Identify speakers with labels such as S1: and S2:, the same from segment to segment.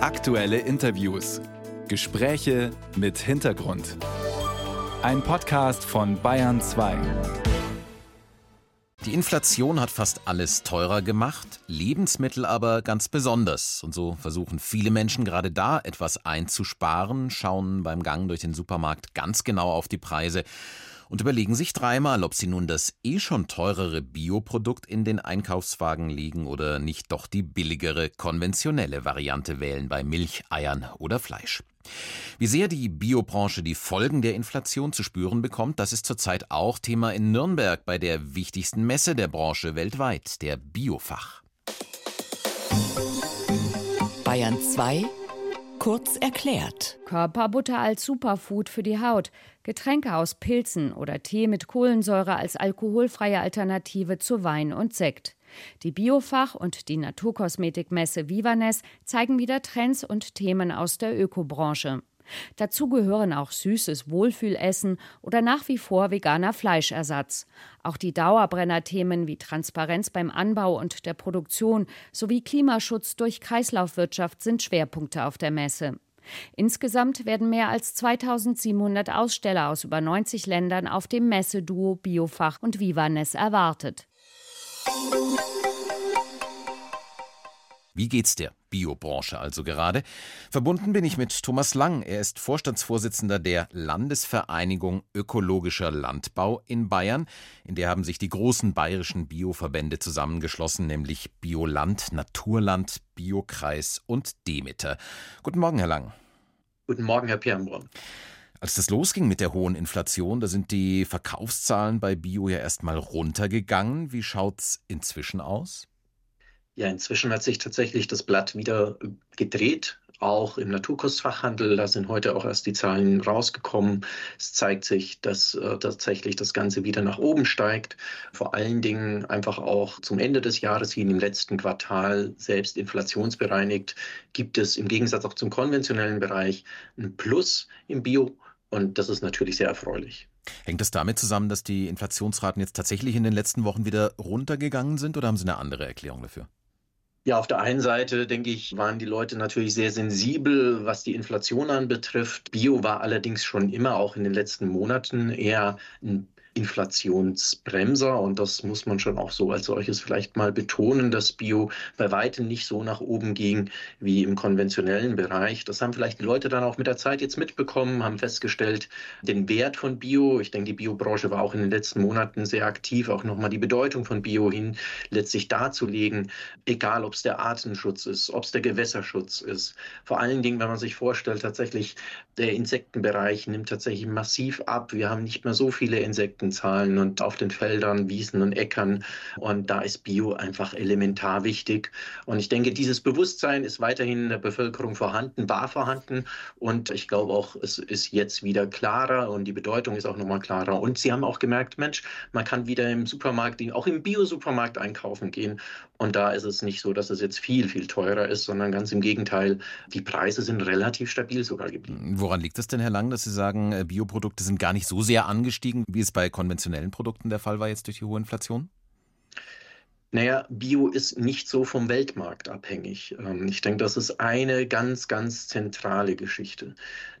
S1: Aktuelle Interviews. Gespräche mit Hintergrund. Ein Podcast von Bayern 2.
S2: Die Inflation hat fast alles teurer gemacht, Lebensmittel aber ganz besonders. Und so versuchen viele Menschen gerade da etwas einzusparen, schauen beim Gang durch den Supermarkt ganz genau auf die Preise und überlegen sich dreimal, ob sie nun das eh schon teurere Bioprodukt in den Einkaufswagen legen oder nicht doch die billigere konventionelle Variante wählen bei Milch, Eiern oder Fleisch. Wie sehr die Biobranche die Folgen der Inflation zu spüren bekommt, das ist zurzeit auch Thema in Nürnberg bei der wichtigsten Messe der Branche weltweit, der Biofach.
S3: Bayern 2 Kurz erklärt.
S4: Körperbutter als Superfood für die Haut, Getränke aus Pilzen oder Tee mit Kohlensäure als alkoholfreie Alternative zu Wein und Sekt. Die Biofach- und die Naturkosmetikmesse Vivanes zeigen wieder Trends und Themen aus der Ökobranche. Dazu gehören auch süßes Wohlfühlessen oder nach wie vor veganer Fleischersatz. Auch die Dauerbrennerthemen wie Transparenz beim Anbau und der Produktion sowie Klimaschutz durch Kreislaufwirtschaft sind Schwerpunkte auf der Messe. Insgesamt werden mehr als 2700 Aussteller aus über 90 Ländern auf dem Messeduo Biofach und Vivanes erwartet.
S2: Wie geht's der Biobranche also gerade? Verbunden bin ich mit Thomas Lang. Er ist Vorstandsvorsitzender der Landesvereinigung Ökologischer Landbau in Bayern. In der haben sich die großen bayerischen Bioverbände zusammengeschlossen, nämlich Bioland, Naturland, Biokreis und Demeter. Guten Morgen, Herr Lang.
S5: Guten Morgen, Herr Pirnbrunn.
S2: Als das losging mit der hohen Inflation, da sind die Verkaufszahlen bei Bio ja erstmal runtergegangen. Wie schaut's inzwischen aus?
S5: Ja, inzwischen hat sich tatsächlich das Blatt wieder gedreht. Auch im Naturkostfachhandel, da sind heute auch erst die Zahlen rausgekommen. Es zeigt sich, dass äh, tatsächlich das Ganze wieder nach oben steigt. Vor allen Dingen einfach auch zum Ende des Jahres wie im letzten Quartal selbst inflationsbereinigt gibt es im Gegensatz auch zum konventionellen Bereich ein Plus im Bio. Und das ist natürlich sehr erfreulich.
S2: Hängt das damit zusammen, dass die Inflationsraten jetzt tatsächlich in den letzten Wochen wieder runtergegangen sind oder haben Sie eine andere Erklärung dafür?
S5: Ja, auf der einen Seite, denke ich, waren die Leute natürlich sehr sensibel, was die Inflation anbetrifft. Bio war allerdings schon immer auch in den letzten Monaten eher ein Inflationsbremser. Und das muss man schon auch so als solches vielleicht mal betonen, dass Bio bei weitem nicht so nach oben ging wie im konventionellen Bereich. Das haben vielleicht die Leute dann auch mit der Zeit jetzt mitbekommen, haben festgestellt, den Wert von Bio. Ich denke, die Biobranche war auch in den letzten Monaten sehr aktiv, auch nochmal die Bedeutung von Bio hin letztlich darzulegen, egal ob es der Artenschutz ist, ob es der Gewässerschutz ist. Vor allen Dingen, wenn man sich vorstellt, tatsächlich der Insektenbereich nimmt tatsächlich massiv ab. Wir haben nicht mehr so viele Insekten Zahlen und auf den Feldern, Wiesen und Äckern. Und da ist Bio einfach elementar wichtig. Und ich denke, dieses Bewusstsein ist weiterhin in der Bevölkerung vorhanden, war vorhanden. Und ich glaube auch, es ist jetzt wieder klarer und die Bedeutung ist auch nochmal klarer. Und Sie haben auch gemerkt, Mensch, man kann wieder im Supermarkt, auch im Bio-Supermarkt einkaufen gehen. Und da ist es nicht so, dass es jetzt viel, viel teurer ist, sondern ganz im Gegenteil, die Preise sind relativ stabil sogar geblieben.
S2: Woran liegt es denn, Herr Lang, dass Sie sagen, äh, Bioprodukte sind gar nicht so sehr angestiegen, wie es bei konventionellen Produkten der Fall war jetzt durch die hohe Inflation?
S5: Naja, Bio ist nicht so vom Weltmarkt abhängig. Ähm, ich denke, das ist eine ganz, ganz zentrale Geschichte.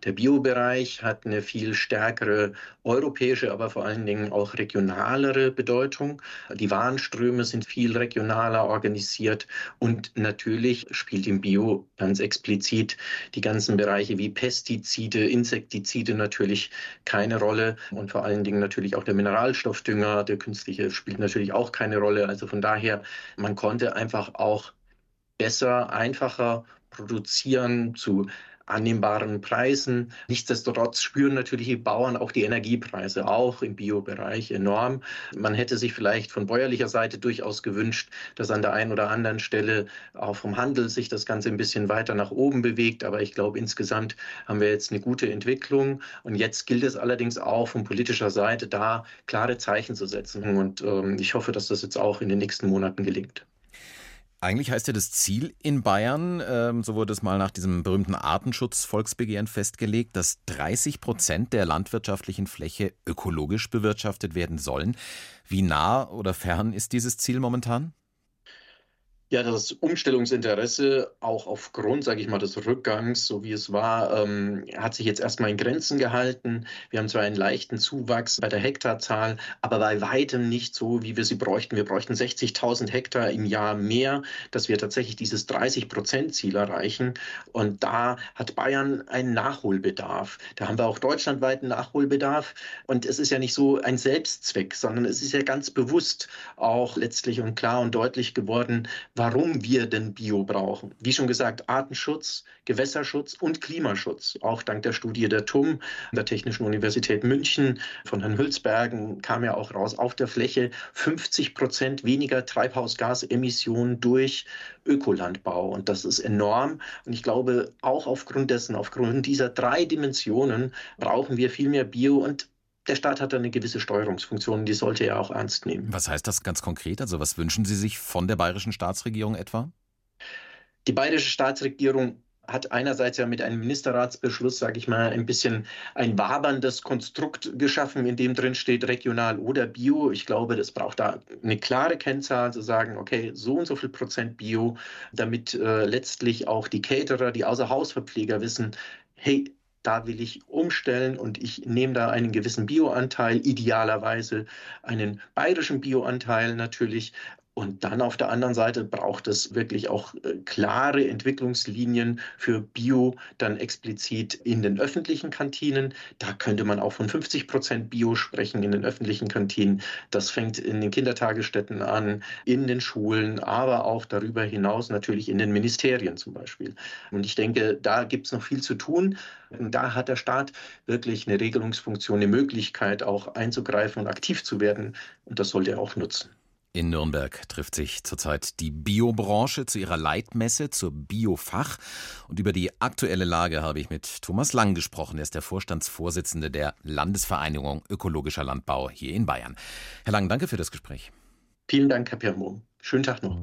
S5: Der Biobereich hat eine viel stärkere europäische, aber vor allen Dingen auch regionalere Bedeutung. Die Warenströme sind viel regionaler organisiert und natürlich spielt im Bio ganz explizit die ganzen Bereiche wie Pestizide, Insektizide natürlich keine Rolle und vor allen Dingen natürlich auch der Mineralstoffdünger, der künstliche spielt natürlich auch keine Rolle. Also von daher daher, man konnte einfach auch besser, einfacher produzieren zu annehmbaren Preisen. Nichtsdestotrotz spüren natürlich die Bauern auch die Energiepreise, auch im Biobereich enorm. Man hätte sich vielleicht von bäuerlicher Seite durchaus gewünscht, dass an der einen oder anderen Stelle auch vom Handel sich das Ganze ein bisschen weiter nach oben bewegt. Aber ich glaube, insgesamt haben wir jetzt eine gute Entwicklung. Und jetzt gilt es allerdings auch von politischer Seite da klare Zeichen zu setzen. Und ähm, ich hoffe, dass das jetzt auch in den nächsten Monaten gelingt.
S2: Eigentlich heißt ja das Ziel in Bayern, ähm, so wurde es mal nach diesem berühmten Artenschutz-Volksbegehren festgelegt, dass 30 Prozent der landwirtschaftlichen Fläche ökologisch bewirtschaftet werden sollen. Wie nah oder fern ist dieses Ziel momentan?
S5: Ja, das Umstellungsinteresse, auch aufgrund, sage ich mal, des Rückgangs, so wie es war, ähm, hat sich jetzt erstmal in Grenzen gehalten. Wir haben zwar einen leichten Zuwachs bei der Hektarzahl, aber bei weitem nicht so, wie wir sie bräuchten. Wir bräuchten 60.000 Hektar im Jahr mehr, dass wir tatsächlich dieses 30-Prozent-Ziel erreichen. Und da hat Bayern einen Nachholbedarf. Da haben wir auch deutschlandweit einen Nachholbedarf. Und es ist ja nicht so ein Selbstzweck, sondern es ist ja ganz bewusst auch letztlich und klar und deutlich geworden, warum wir denn Bio brauchen. Wie schon gesagt, Artenschutz, Gewässerschutz und Klimaschutz. Auch dank der Studie der TUM, der Technischen Universität München, von Herrn Hülsbergen kam ja auch raus, auf der Fläche 50 Prozent weniger Treibhausgasemissionen durch Ökolandbau. Und das ist enorm. Und ich glaube, auch aufgrund dessen, aufgrund dieser drei Dimensionen brauchen wir viel mehr Bio und der Staat hat eine gewisse Steuerungsfunktion, die sollte er auch ernst nehmen.
S2: Was heißt das ganz konkret? Also was wünschen Sie sich von der bayerischen Staatsregierung etwa?
S5: Die bayerische Staatsregierung hat einerseits ja mit einem Ministerratsbeschluss, sage ich mal, ein bisschen ein waberndes Konstrukt geschaffen, in dem drin steht regional oder Bio. Ich glaube, das braucht da eine klare Kennzahl, zu sagen, okay, so und so viel Prozent Bio, damit äh, letztlich auch die Caterer, die Außerhausverpfleger wissen, hey, da will ich umstellen und ich nehme da einen gewissen Bioanteil, idealerweise einen bayerischen Bioanteil natürlich, und dann auf der anderen Seite braucht es wirklich auch äh, klare Entwicklungslinien für Bio, dann explizit in den öffentlichen Kantinen. Da könnte man auch von 50 Prozent Bio sprechen in den öffentlichen Kantinen. Das fängt in den Kindertagesstätten an, in den Schulen, aber auch darüber hinaus natürlich in den Ministerien zum Beispiel. Und ich denke, da gibt es noch viel zu tun. Da hat der Staat wirklich eine Regelungsfunktion, eine Möglichkeit auch einzugreifen und aktiv zu werden. Und das sollte er auch nutzen.
S2: In Nürnberg trifft sich zurzeit die Biobranche zu ihrer Leitmesse zur Biofach. Und über die aktuelle Lage habe ich mit Thomas Lang gesprochen. Er ist der Vorstandsvorsitzende der Landesvereinigung Ökologischer Landbau hier in Bayern. Herr Lang, danke für das Gespräch.
S5: Vielen Dank, Herr Pirmo. Schönen Tag noch.